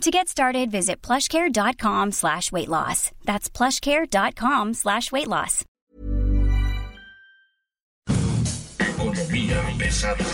To get started, visit plushcare.com slash weight loss. That's plushcare.com slash weight loss. Economía pesada.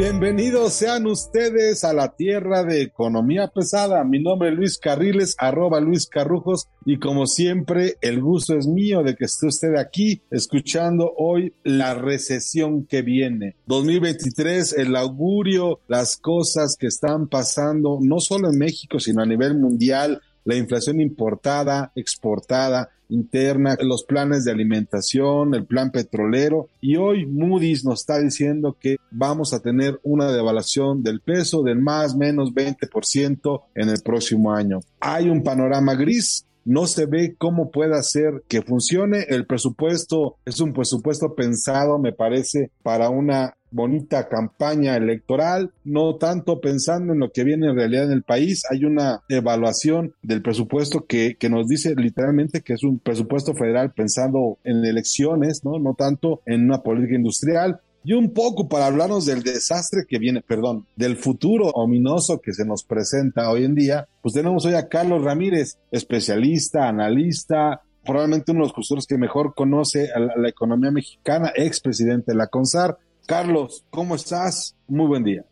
Bienvenidos sean ustedes a la tierra de economía pesada. Mi nombre es Luis Carriles, arroba Luis Carrujos, y como siempre, el gusto es mío de que esté usted aquí escuchando hoy la recesión que viene. 2023, el augurio, las cosas que están pasando, no solo en México, sino a nivel mundial, la inflación importada, exportada, interna, los planes de alimentación, el plan petrolero y hoy Moody's nos está diciendo que vamos a tener una devaluación del peso del más menos 20% en el próximo año. Hay un panorama gris no se ve cómo puede hacer que funcione. El presupuesto es un presupuesto pensado, me parece, para una bonita campaña electoral, no tanto pensando en lo que viene en realidad en el país. Hay una evaluación del presupuesto que, que nos dice literalmente que es un presupuesto federal pensando en elecciones, ¿no? No tanto en una política industrial y un poco para hablarnos del desastre que viene, perdón, del futuro ominoso que se nos presenta hoy en día, pues tenemos hoy a Carlos Ramírez, especialista, analista, probablemente uno de los que mejor conoce a la, economía mexicana, expresidente de la CONSAR. Carlos, ¿cómo estás? Muy buen día.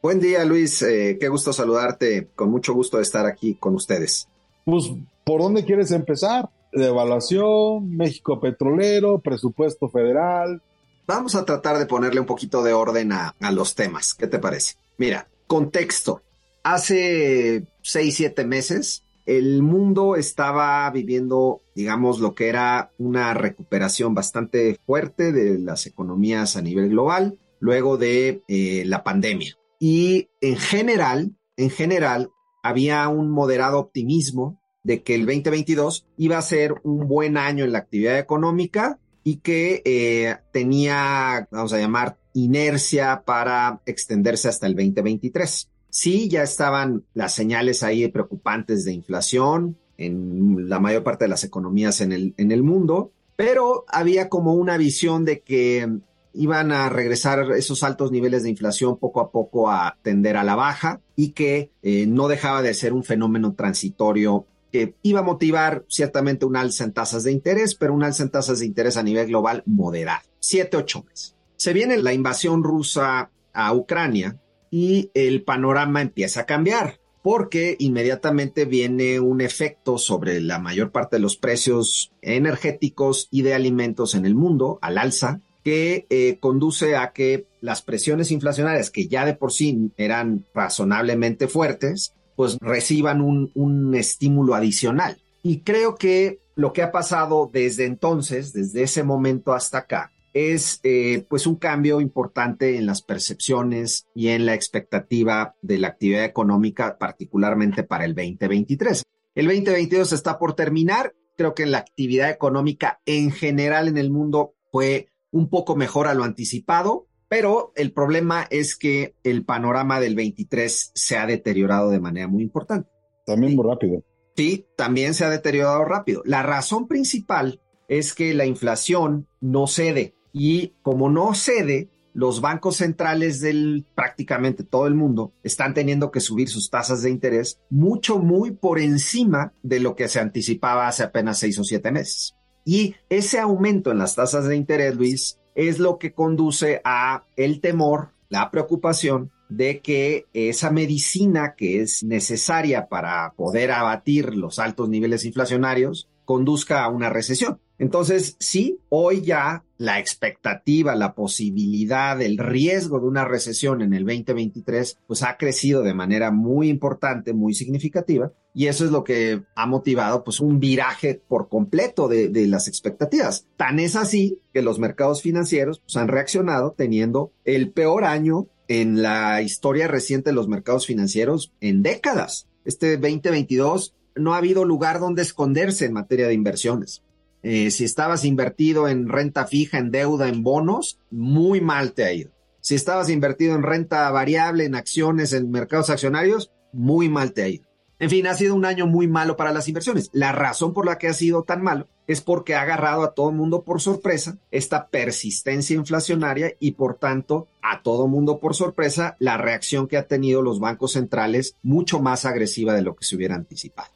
Buen día, Luis. Eh, qué gusto saludarte. Con mucho gusto de estar aquí con ustedes. Pues, ¿por dónde quieres empezar? De evaluación, México petrolero, presupuesto federal, Vamos a tratar de ponerle un poquito de orden a, los temas. ¿Qué te parece? Mira, contexto. Hace seis, siete meses, el mundo estaba viviendo, digamos, lo que era una recuperación bastante fuerte de las economías a nivel global luego de eh, la pandemia. Y en general, en general, había un moderado optimismo de que el 2022 iba a ser un buen año en la actividad económica y que eh, tenía, vamos a llamar, inercia para extenderse hasta el 2023. Sí, ya estaban las señales ahí preocupantes de inflación en la mayor parte de las economías en el, en el mundo, pero había como una visión de que iban a regresar esos altos niveles de inflación poco a poco a tender a la baja y que eh, no dejaba de ser un fenómeno transitorio que iba a motivar ciertamente un alza en tasas de interés, pero un alza en tasas de interés a nivel global moderado, siete, ocho meses. Se viene la invasión rusa a Ucrania y el panorama empieza a cambiar porque inmediatamente viene un efecto sobre la mayor parte de los precios energéticos y de alimentos en el mundo al alza, que eh, conduce a que las presiones inflacionarias, que ya de por sí eran razonablemente fuertes, pues reciban un, estímulo adicional. Y creo que lo que ha pasado desde entonces, desde ese momento hasta acá, es eh, pues un cambio importante en las percepciones y en la expectativa de la actividad económica, particularmente para el 2023. El 2022 está por terminar. Creo que la actividad económica en general en el mundo fue un poco mejor a lo anticipado, pero el problema es que el panorama del 23 se ha deteriorado de manera muy importante. También muy rápido. Sí, también se ha deteriorado rápido. La razón principal es que la inflación no cede y como no cede, los bancos centrales del prácticamente todo el mundo están teniendo que subir sus tasas de interés mucho, muy por encima de lo que se anticipaba hace apenas seis o siete meses. Y ese aumento en las tasas de interés, Luis, es lo que conduce a el temor, la preocupación de que esa medicina que es necesaria para poder abatir los altos niveles inflacionarios conduzca a una recesión. Entonces, sí, hoy ya la expectativa, la posibilidad, el riesgo de una recesión en el 2023, pues ha crecido de manera muy importante, muy significativa, y eso es lo que ha motivado pues un viraje por completo de, las expectativas. Tan es así que los mercados financieros pues, han reaccionado teniendo el peor año en la historia reciente de los mercados financieros en décadas. Este 2022 no ha habido lugar donde esconderse en materia de inversiones. Eh, si estabas invertido en renta fija, en deuda, en bonos, muy mal te ha ido. Si estabas invertido en renta variable, en acciones, en mercados accionarios, muy mal te ha ido. En fin, ha sido un año muy malo para las inversiones. La razón por la que ha sido tan malo es porque ha agarrado a todo el mundo por sorpresa esta persistencia inflacionaria y por tanto a todo mundo por sorpresa la reacción que ha tenido los bancos centrales mucho más agresiva de lo que se hubiera anticipado.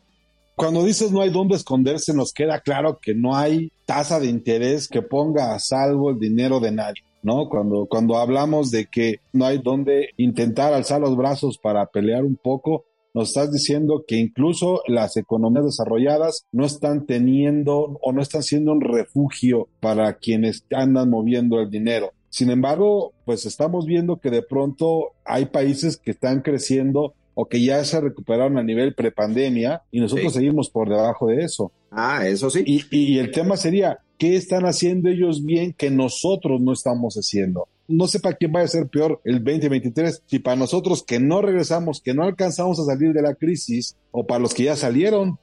Cuando dices no hay dónde esconderse, nos queda claro que no hay tasa de interés que ponga a salvo el dinero de nadie. ¿no? Cuando, cuando hablamos de que no hay dónde intentar alzar los brazos para pelear un poco, nos estás diciendo que incluso las economías desarrolladas no están teniendo o no están siendo un refugio para quienes andan moviendo el dinero. Sin embargo, pues estamos viendo que de pronto hay países que están creciendo o que ya se recuperaron a nivel prepandemia y nosotros seguimos por debajo de eso. Ah, eso sí. Y, y el tema sería, ¿qué están haciendo ellos bien que nosotros no estamos haciendo? no sé para quién va a ser peor el 2023, si para nosotros que no regresamos, que no alcanzamos a salir de la crisis, o para los que ya salieron.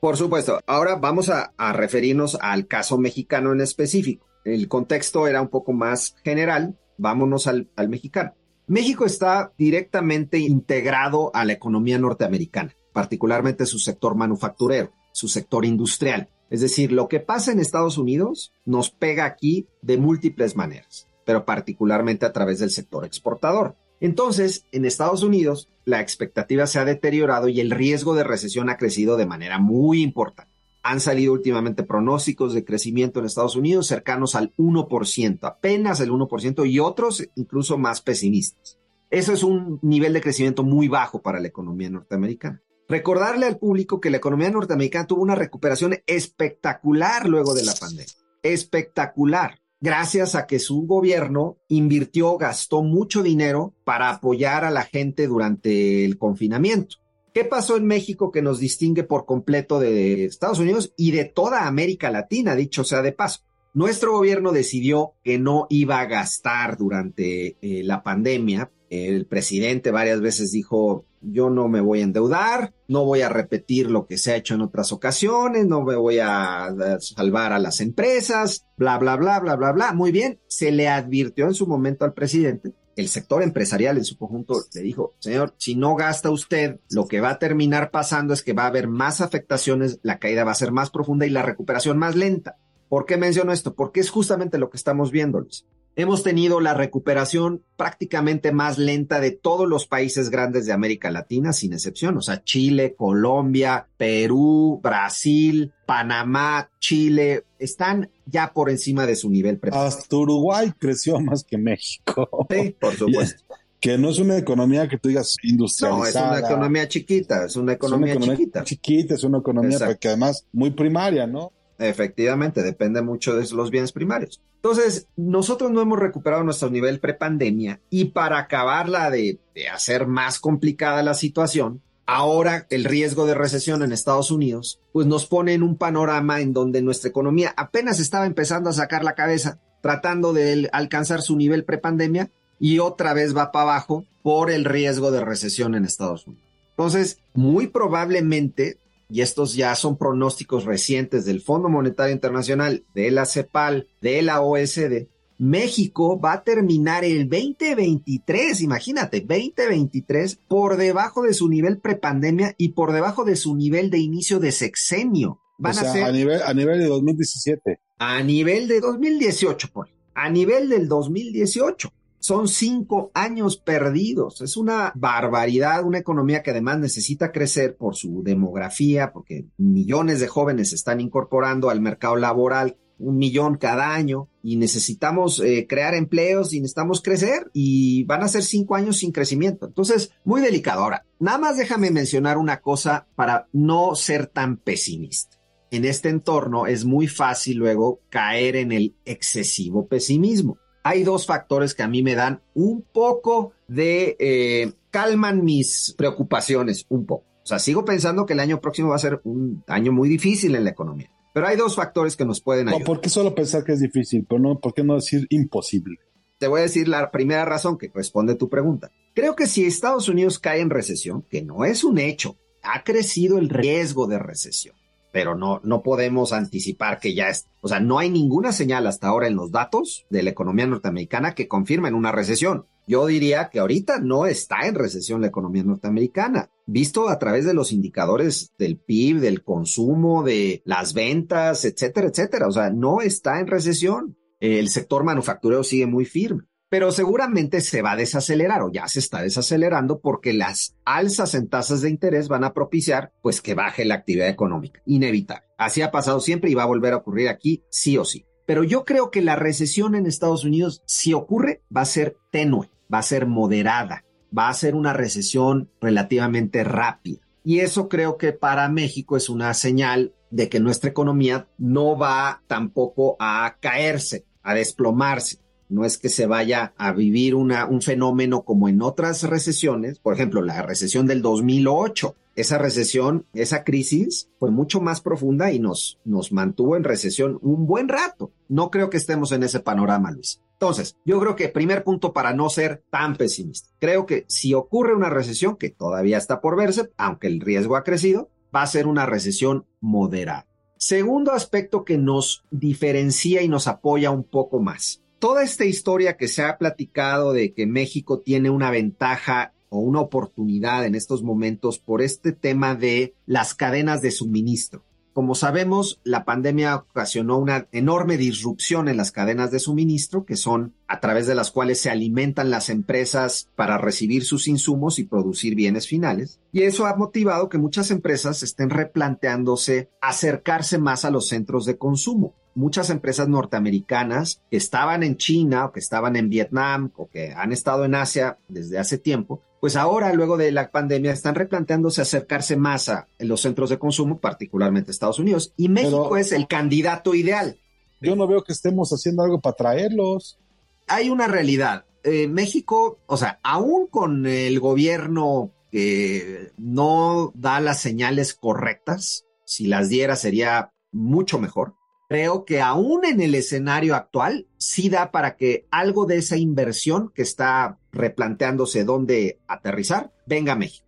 Por supuesto. Ahora vamos a, referirnos al caso mexicano en específico. El contexto era un poco más general. Vámonos al, al mexicano. México está directamente integrado a la economía norteamericana, particularmente su sector manufacturero, su sector industrial. Es decir, lo que pasa en Estados Unidos nos pega aquí de múltiples maneras pero particularmente a través del sector exportador. Entonces, en Estados Unidos, la expectativa se ha deteriorado y el riesgo de recesión ha crecido de manera muy importante. Han salido últimamente pronósticos de crecimiento en Estados Unidos cercanos al 1%, apenas el 1%, y otros incluso más pesimistas. Eso es un nivel de crecimiento muy bajo para la economía norteamericana. Recordarle al público que la economía norteamericana tuvo una recuperación espectacular luego de la pandemia. Espectacular gracias a que su gobierno invirtió, gastó mucho dinero para apoyar a la gente durante el confinamiento. ¿Qué pasó en México que nos distingue por completo de Estados Unidos y de toda América Latina, dicho sea de paso? Nuestro gobierno decidió que no iba a gastar durante eh, la pandemia. El presidente varias veces dijo, yo no me voy a endeudar, no voy a repetir lo que se ha hecho en otras ocasiones, no me voy a salvar a las empresas, bla, bla, bla, bla, bla, bla. Muy bien, se le advirtió en su momento al presidente. El sector empresarial en su conjunto le dijo, señor, si no gasta usted, lo que va a terminar pasando es que va a haber más afectaciones, la caída va a ser más profunda y la recuperación más lenta. ¿Por qué menciono esto? Porque es justamente lo que estamos viendo, Luis hemos tenido la recuperación prácticamente más lenta de todos los países grandes de América Latina, sin excepción. O sea, Chile, Colombia, Perú, Brasil, Panamá, Chile, están ya por encima de su nivel Hasta Uruguay creció más que México. Sí, por supuesto. que no es una economía que tú digas industrializada. No, es una economía chiquita, es una economía, chiquita. Chiquita, es una economía que además muy primaria, ¿no? Efectivamente, depende mucho de los bienes primarios. Entonces, nosotros no hemos recuperado nuestro nivel prepandemia y para acabarla de, de hacer más complicada la situación, ahora el riesgo de recesión en Estados Unidos, pues nos pone en un panorama en donde nuestra economía apenas estaba empezando a sacar la cabeza, tratando de alcanzar su nivel prepandemia y otra vez va para abajo por el riesgo de recesión en Estados Unidos. Entonces, muy probablemente y estos ya son pronósticos recientes del Fondo Monetario Internacional, de la CEPAL, de la OSD, México va a terminar el 2023, imagínate, 2023 por debajo de su nivel prepandemia y por debajo de su nivel de inicio de sexenio. Van a ser a nivel a nivel de 2017. A nivel de 2018, por a nivel del 2018. Son cinco años perdidos. Es una barbaridad, una economía que además necesita crecer por su demografía, porque millones de jóvenes se están incorporando al mercado laboral, un millón cada año, y necesitamos eh, crear empleos y necesitamos crecer, y van a ser cinco años sin crecimiento. Entonces, muy delicado. Ahora, nada más déjame mencionar una cosa para no ser tan pesimista en este entorno es muy fácil luego caer en el excesivo pesimismo hay dos factores que a mí me dan un poco de, eh, calman mis preocupaciones un poco. O sea, sigo pensando que el año próximo va a ser un año muy difícil en la economía. Pero hay dos factores que nos pueden ayudar. ¿Por qué solo pensar que es difícil? Pero no, ¿Por qué no decir imposible? Te voy a decir la primera razón que responde tu pregunta. Creo que si Estados Unidos cae en recesión, que no es un hecho, ha crecido el riesgo de recesión, pero no, no podemos anticipar que ya es, o sea, no hay ninguna señal hasta ahora en los datos de la economía norteamericana que confirmen una recesión. Yo diría que ahorita no está en recesión la economía norteamericana, visto a través de los indicadores del PIB, del consumo, de las ventas, etcétera, etcétera. O sea, no está en recesión. El sector manufacturero sigue muy firme pero seguramente se va a desacelerar o ya se está desacelerando porque las alzas en tasas de interés van a propiciar pues que baje la actividad económica, inevitable. Así ha pasado siempre y va a volver a ocurrir aquí sí o sí. Pero yo creo que la recesión en Estados Unidos, si ocurre, va a ser tenue, va a ser moderada, va a ser una recesión relativamente rápida. Y eso creo que para México es una señal de que nuestra economía no va tampoco a caerse, a desplomarse no es que se vaya a vivir un fenómeno como en otras recesiones, por ejemplo, la recesión del 2008. Esa recesión, esa crisis fue mucho más profunda y nos, nos mantuvo en recesión un buen rato. No creo que estemos en ese panorama, Luis. Entonces, yo creo que primer punto para no ser tan pesimista. Creo que si ocurre una recesión, que todavía está por verse, aunque el riesgo ha crecido, va a ser una recesión moderada. Segundo aspecto que nos diferencia y nos apoya un poco más toda esta historia que se ha platicado de que México tiene una ventaja o una oportunidad en estos momentos por este tema de las cadenas de suministro. Como sabemos, la pandemia ocasionó una enorme disrupción en las cadenas de suministro, que son a través de las cuales se alimentan las empresas para recibir sus insumos y producir bienes finales. Y eso ha motivado que muchas empresas estén replanteándose acercarse más a los centros de consumo muchas empresas norteamericanas que estaban en China o que estaban en Vietnam o que han estado en Asia desde hace tiempo, pues ahora, luego de la pandemia, están replanteándose acercarse más a los centros de consumo, particularmente Estados Unidos. Y México es el candidato ideal. Yo no veo que estemos haciendo algo para traerlos. Hay una realidad. Eh, México, o sea, aún con el gobierno que no da las señales correctas, si las diera sería mucho mejor creo que aún en el escenario actual sí da para que algo de esa inversión que está replanteándose dónde aterrizar venga a México.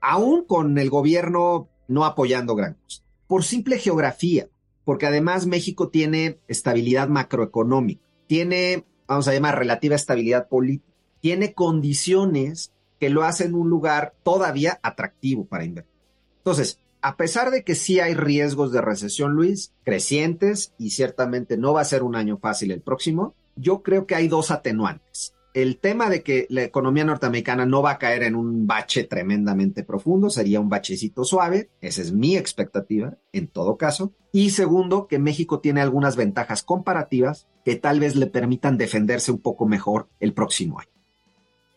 Aún con el gobierno no apoyando gran cosa. Por simple geografía, porque además México tiene estabilidad macroeconómica, tiene, vamos a llamar, relativa estabilidad política, tiene condiciones que lo hacen un lugar todavía atractivo para invertir. Entonces, a pesar de que sí hay riesgos de recesión, Luis, crecientes, y ciertamente no va a ser un año fácil el próximo, yo creo que hay dos atenuantes. El tema de que la economía norteamericana no va a caer en un bache tremendamente profundo, sería un bachecito suave, esa es mi expectativa en todo caso. Y segundo, que México tiene algunas ventajas comparativas que tal vez le permitan defenderse un poco mejor el próximo año.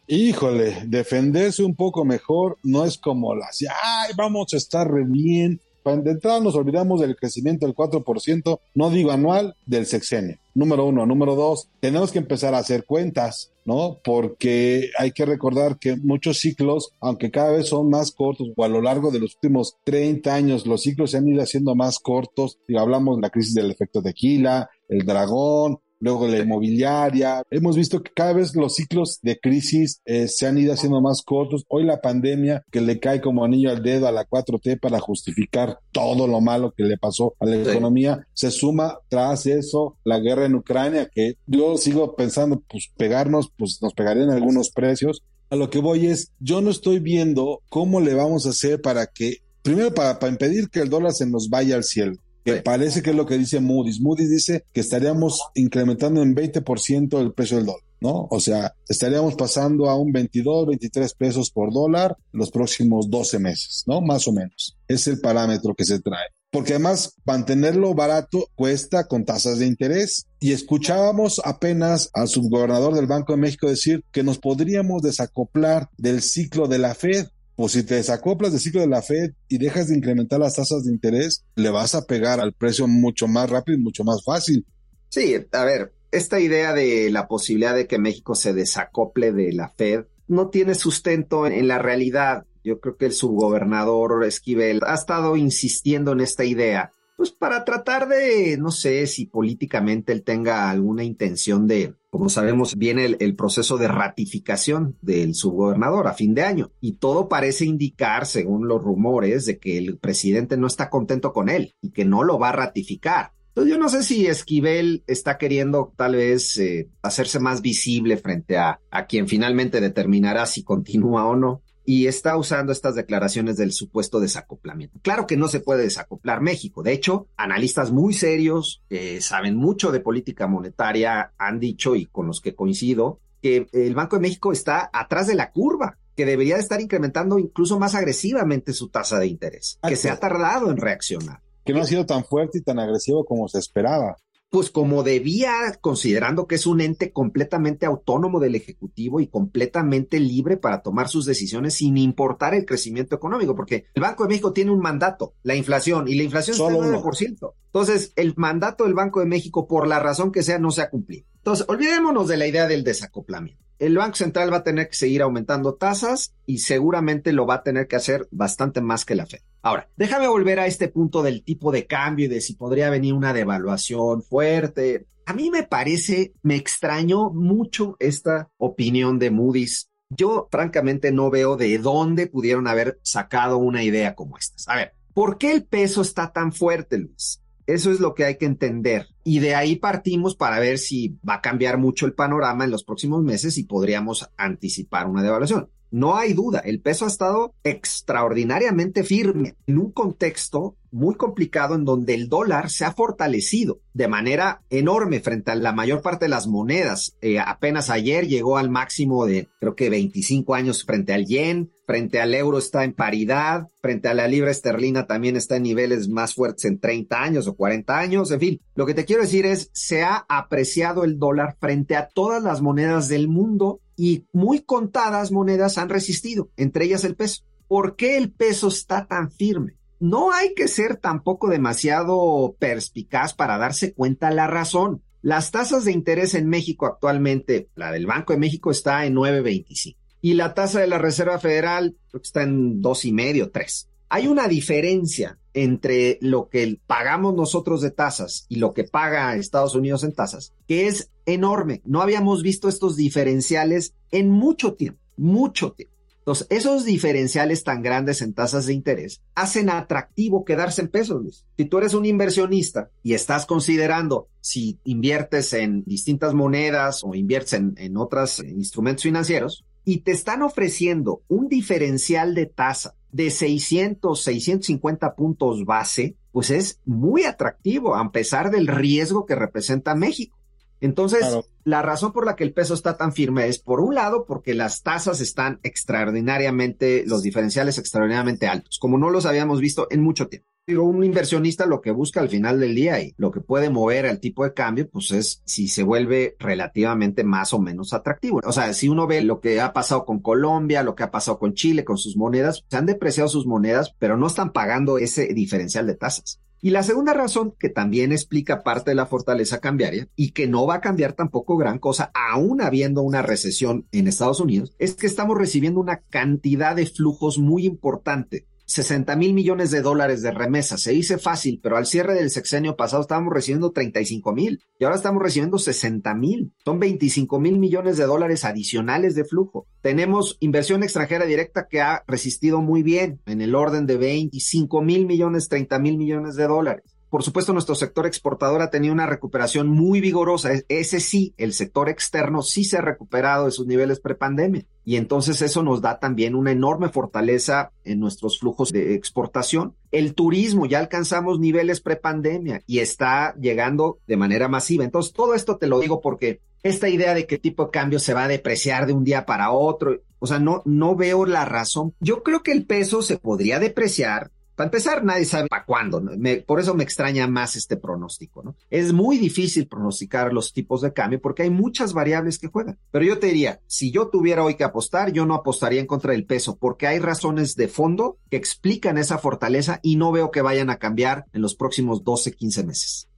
Híjole, defenderse un poco mejor no es como las, ay, vamos a estar re bien. De entrada nos olvidamos del crecimiento del 4%, no digo anual, del sexenio. Número uno. Número dos, tenemos que empezar a hacer cuentas, ¿no? Porque hay que recordar que muchos ciclos, aunque cada vez son más cortos, o a lo largo de los últimos 30 años, los ciclos se han ido haciendo más cortos. Y hablamos de la crisis del efecto tequila, el dragón, luego la inmobiliaria. Hemos visto que cada vez los ciclos de crisis eh, se han ido haciendo más cortos. Hoy la pandemia que le cae como anillo al dedo a la 4T para justificar todo lo malo que le pasó a la economía, se suma tras eso la guerra en Ucrania, que yo sigo pensando, pues pegarnos, pues nos pegarían algunos precios. A lo que voy es, yo no estoy viendo cómo le vamos a hacer para que, primero para, para impedir que el dólar se nos vaya al cielo que parece que es lo que dice Moody's. Moody's dice que estaríamos incrementando en 20% el precio del dólar, ¿no? O sea, estaríamos pasando a un 22, 23 pesos por dólar los próximos 12 meses, ¿no? Más o menos. Es el parámetro que se trae. Porque además mantenerlo barato cuesta con tasas de interés. Y escuchábamos apenas al subgobernador del Banco de México decir que nos podríamos desacoplar del ciclo de la Fed pues si te desacoplas del ciclo de la Fed y dejas de incrementar las tasas de interés, le vas a pegar al precio mucho más rápido y mucho más fácil. Sí, a ver, esta idea de la posibilidad de que México se desacople de la Fed no tiene sustento en la realidad. Yo creo que el subgobernador Esquivel ha estado insistiendo en esta idea, pues para tratar de, no sé si políticamente él tenga alguna intención de como sabemos, viene el, proceso de ratificación del subgobernador a fin de año y todo parece indicar, según los rumores, de que el presidente no está contento con él y que no lo va a ratificar. Entonces yo no sé si Esquivel está queriendo tal vez eh, hacerse más visible frente a, a quien finalmente determinará si continúa o no y está usando estas declaraciones del supuesto desacoplamiento. Claro que no se puede desacoplar México. De hecho, analistas muy serios que saben mucho de política monetaria han dicho, y con los que coincido, que el Banco de México está atrás de la curva que debería estar incrementando incluso más agresivamente su tasa de interés, que se ha tardado en reaccionar. Que no ha sido tan fuerte y tan agresivo como se esperaba pues como debía, considerando que es un ente completamente autónomo del Ejecutivo y completamente libre para tomar sus decisiones sin importar el crecimiento económico, porque el Banco de México tiene un mandato, la inflación, y la inflación Solo está en 9%. Entonces, el mandato del Banco de México, por la razón que sea, no se ha cumplido. Entonces, olvidémonos de la idea del desacoplamiento el Banco Central va a tener que seguir aumentando tasas y seguramente lo va a tener que hacer bastante más que la Fed. Ahora, déjame volver a este punto del tipo de cambio y de si podría venir una devaluación fuerte. A mí me parece, me extrañó mucho esta opinión de Moody's. Yo francamente no veo de dónde pudieron haber sacado una idea como esta. A ver, ¿por qué el peso está tan fuerte, Luis? Eso es lo que hay que entender. Y de ahí partimos para ver si va a cambiar mucho el panorama en los próximos meses y podríamos anticipar una devaluación. No hay duda, el peso ha estado extraordinariamente firme en un contexto muy complicado en donde el dólar se ha fortalecido de manera enorme frente a la mayor parte de las monedas. Eh, apenas ayer llegó al máximo de creo que 25 años frente al yen, frente al euro está en paridad, frente a la libra esterlina también está en niveles más fuertes en 30 años o 40 años, en fin, lo que te quiero decir es, se ha apreciado el dólar frente a todas las monedas del mundo y muy contadas monedas han resistido, entre ellas el peso. ¿Por qué el peso está tan firme? No hay que ser tampoco demasiado perspicaz para darse cuenta la razón. Las tasas de interés en México actualmente, la del Banco de México está en 9.25 y la tasa de la Reserva Federal está en dos y medio, tres. Hay una diferencia entre lo que pagamos nosotros de tasas y lo que paga Estados Unidos en tasas, que es enorme. No habíamos visto estos diferenciales en mucho tiempo, mucho tiempo. Entonces, esos diferenciales tan grandes en tasas de interés hacen atractivo quedarse en pesos. Si tú eres un inversionista y estás considerando si inviertes en distintas monedas o inviertes en, en otros instrumentos financieros y te están ofreciendo un diferencial de tasa de 600, 650 puntos base, pues es muy atractivo a pesar del riesgo que representa México. Entonces, la razón por la que el peso está tan firme es, por un lado, porque las tasas están extraordinariamente, los diferenciales extraordinariamente altos, como no los habíamos visto en mucho tiempo. Digo, un inversionista lo que busca al final del día y lo que puede mover al tipo de cambio, pues es si se vuelve relativamente más o menos atractivo. O sea, si uno ve lo que ha pasado con Colombia, lo que ha pasado con Chile, con sus monedas, se han depreciado sus monedas, pero no están pagando ese diferencial de tasas. Y la segunda razón, que también explica parte de la fortaleza cambiaria y que no va a cambiar tampoco gran cosa, aún habiendo una recesión en Estados Unidos, es que estamos recibiendo una cantidad de flujos muy importante 60 mil millones de dólares de remesas. Se dice fácil, pero al cierre del sexenio pasado estábamos recibiendo 35 mil y ahora estamos recibiendo 60 mil. Son 25 mil millones de dólares adicionales de flujo. Tenemos inversión extranjera directa que ha resistido muy bien, en el orden de 25 mil millones, 30 mil millones de dólares. Por supuesto, nuestro sector exportador ha tenido una recuperación muy vigorosa. E-, ese sí, el sector externo sí se ha recuperado de sus niveles prepandemia. Y entonces eso nos da también una enorme fortaleza en nuestros flujos de exportación. El turismo, ya alcanzamos niveles prepandemia y está llegando de manera masiva. Entonces, todo esto te lo digo porque esta idea de que tipo de cambio se va a depreciar de un día para otro, o sea, no, no veo la razón. Yo creo que el peso se podría depreciar para empezar, nadie sabe para cuándo. por eso me extraña más este pronóstico, ¿no? Es muy difícil pronosticar los tipos de cambio porque hay muchas variables que juegan. Pero yo te diría, si yo tuviera hoy que apostar, yo no apostaría en contra del peso porque hay razones de fondo que explican esa fortaleza y no veo que vayan a cambiar en los próximos 12, 15 meses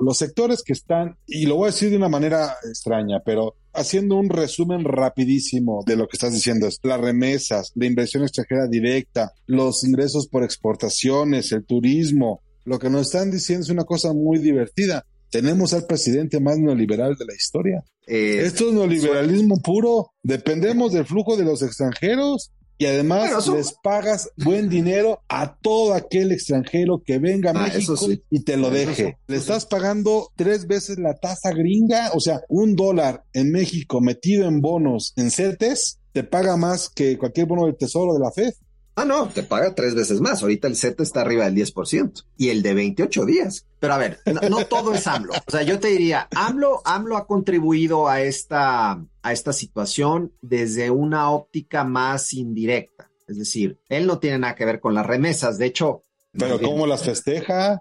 los sectores que están, y lo voy a decir de una manera extraña, pero haciendo un resumen rapidísimo de lo que estás diciendo, las remesas, la inversión extranjera directa, los ingresos por exportaciones, el turismo, lo que nos están diciendo es una cosa muy divertida. tenemos al presidente más neoliberal de la historia. Eh, Esto es neoliberalismo puro. Dependemos del flujo de los extranjeros y además Bueno, eso- les pagas buen dinero a todo aquel extranjero que venga a Ah, México sí. y te lo deje. sí, Le estás pagando tres veces la tasa gringa, o sea, un dólar en México metido en bonos en CETES te paga más que cualquier bono del tesoro de la FED. Ah, no, te paga tres veces más. Ahorita el CETA está arriba del 10% y el de 28 días. Pero a ver, no, no todo es AMLO. O sea, yo te diría, AMLO, AMLO ha contribuido a esta, a esta situación desde una óptica más indirecta. Es decir, él no tiene nada que ver con las remesas. De hecho, Pero bien- ¿cómo las festeja?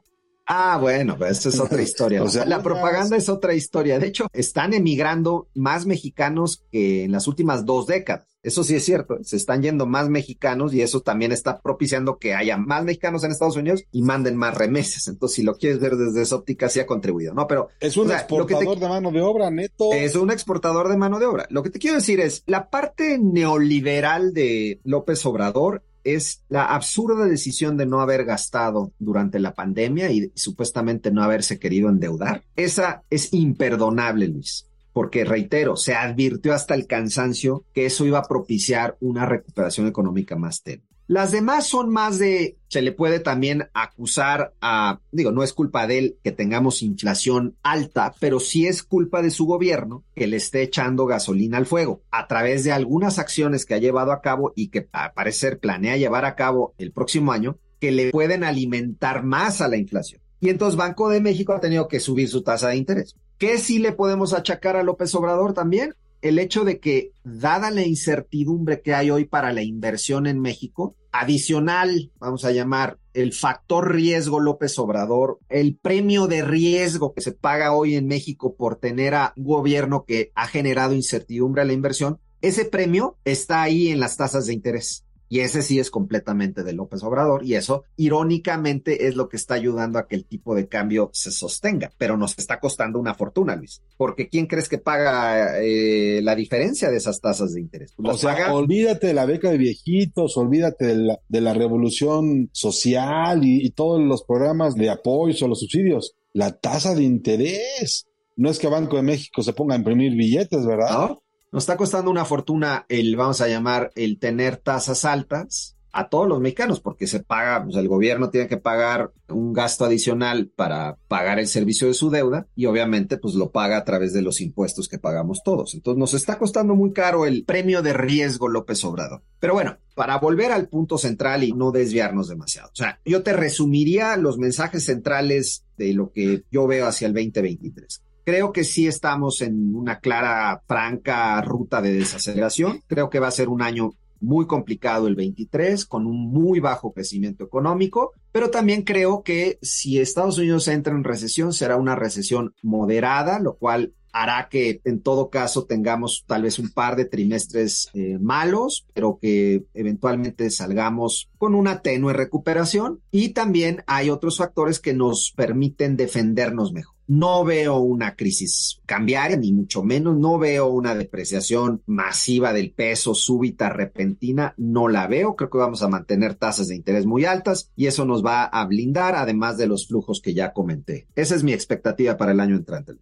Ah, bueno, pero esa es otra historia. O sea, la propaganda es otra historia. De hecho, están emigrando más mexicanos que en las últimas dos décadas. Eso sí es cierto. Se están yendo más mexicanos y eso también está propiciando que haya más mexicanos en Estados Unidos y manden más remesas. Entonces, si lo quieres ver desde esa óptica, sí ha contribuido. No, pero Es un O sea, lo que te- exportador de mano de obra neto. es un exportador de mano de obra. Lo que te quiero decir es, la parte neoliberal de López Obrador es la absurda decisión de no haber gastado durante la pandemia y supuestamente no haberse querido endeudar. Esa es imperdonable, Luis. Porque, reitero, se advirtió hasta el cansancio que eso iba a propiciar una recuperación económica más tenue. Las demás son más de, se le puede también acusar a, digo, no es culpa de él que tengamos inflación alta, pero sí es culpa de su gobierno que le esté echando gasolina al fuego a través de algunas acciones que ha llevado a cabo y que al parecer planea llevar a cabo el próximo año, que le pueden alimentar más a la inflación. Y entonces Banco de México ha tenido que subir su tasa de interés. ¿Qué sí le podemos achacar a López Obrador también? el hecho de que, dada la incertidumbre que hay hoy para la inversión en México, adicional, vamos a llamar, el factor riesgo López Obrador, el premio de riesgo que se paga hoy en México por tener a un gobierno que ha generado incertidumbre a la inversión, ese premio está ahí en las tasas de interés. Y ese sí es completamente de López Obrador y eso irónicamente es lo que está ayudando a que el tipo de cambio se sostenga, pero nos está costando una fortuna, Luis, porque ¿quién crees que paga eh, la diferencia de esas tasas de interés? Pues O sea, paga- olvídate de la beca de viejitos, olvídate de la, de la revolución social y, y todos los programas de apoyo o los subsidios. La tasa de interés. No es que Banco de México se ponga a imprimir billetes, ¿verdad? ¿no? Nos está costando una fortuna el, vamos a llamar, el tener tasas altas a todos los mexicanos, porque se paga, pues el gobierno tiene que pagar un gasto adicional para pagar el servicio de su deuda y obviamente pues lo paga a través de los impuestos que pagamos todos. Entonces nos está costando muy caro el premio de riesgo López Obrador. Pero bueno, para volver al punto central y no desviarnos demasiado. O sea, yo te resumiría los mensajes centrales de lo que yo veo hacia el 2023. Creo que sí estamos en una clara, franca ruta de desaceleración. Creo que va a ser un año muy complicado el 23, con un muy bajo crecimiento económico, pero también creo que si Estados Unidos entra en recesión, será una recesión moderada, lo cual hará que en todo caso tengamos tal vez un par de trimestres eh, malos, pero que eventualmente salgamos con una tenue recuperación. Y también hay otros factores que nos permiten defendernos mejor. No veo una crisis cambiaria, ni mucho menos. No veo una depreciación masiva del peso súbita, repentina. No la veo. Creo que vamos a mantener tasas de interés muy altas y eso nos va a blindar, además de los flujos que ya comenté. Esa es mi expectativa para el año entrante.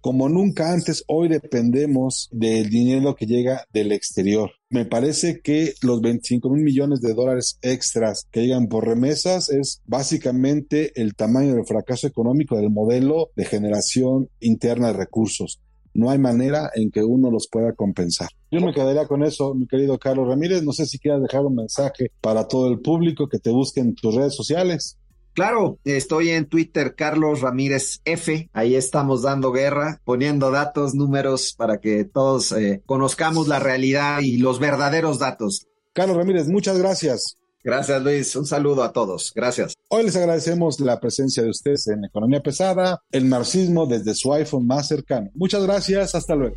Como nunca antes, hoy dependemos del dinero que llega del exterior. Me parece que los 25 mil millones de dólares extras que llegan por remesas es básicamente el tamaño del fracaso económico del modelo de generación interna de recursos. No hay manera en que uno los pueda compensar. Yo me quedaría con eso, mi querido Carlos Ramírez. No sé si quieras dejar un mensaje para todo el público que te busque en tus redes sociales. Claro, estoy en Twitter, Carlos Ramírez F. Ahí estamos dando guerra, poniendo datos, números para que todos eh, conozcamos la realidad y los verdaderos datos. Carlos Ramírez, muchas gracias. Gracias, Luis. Un saludo a todos. Gracias. Hoy les agradecemos la presencia de ustedes en Economía Pesada, el marxismo desde su iPhone más cercano. Muchas gracias, hasta luego.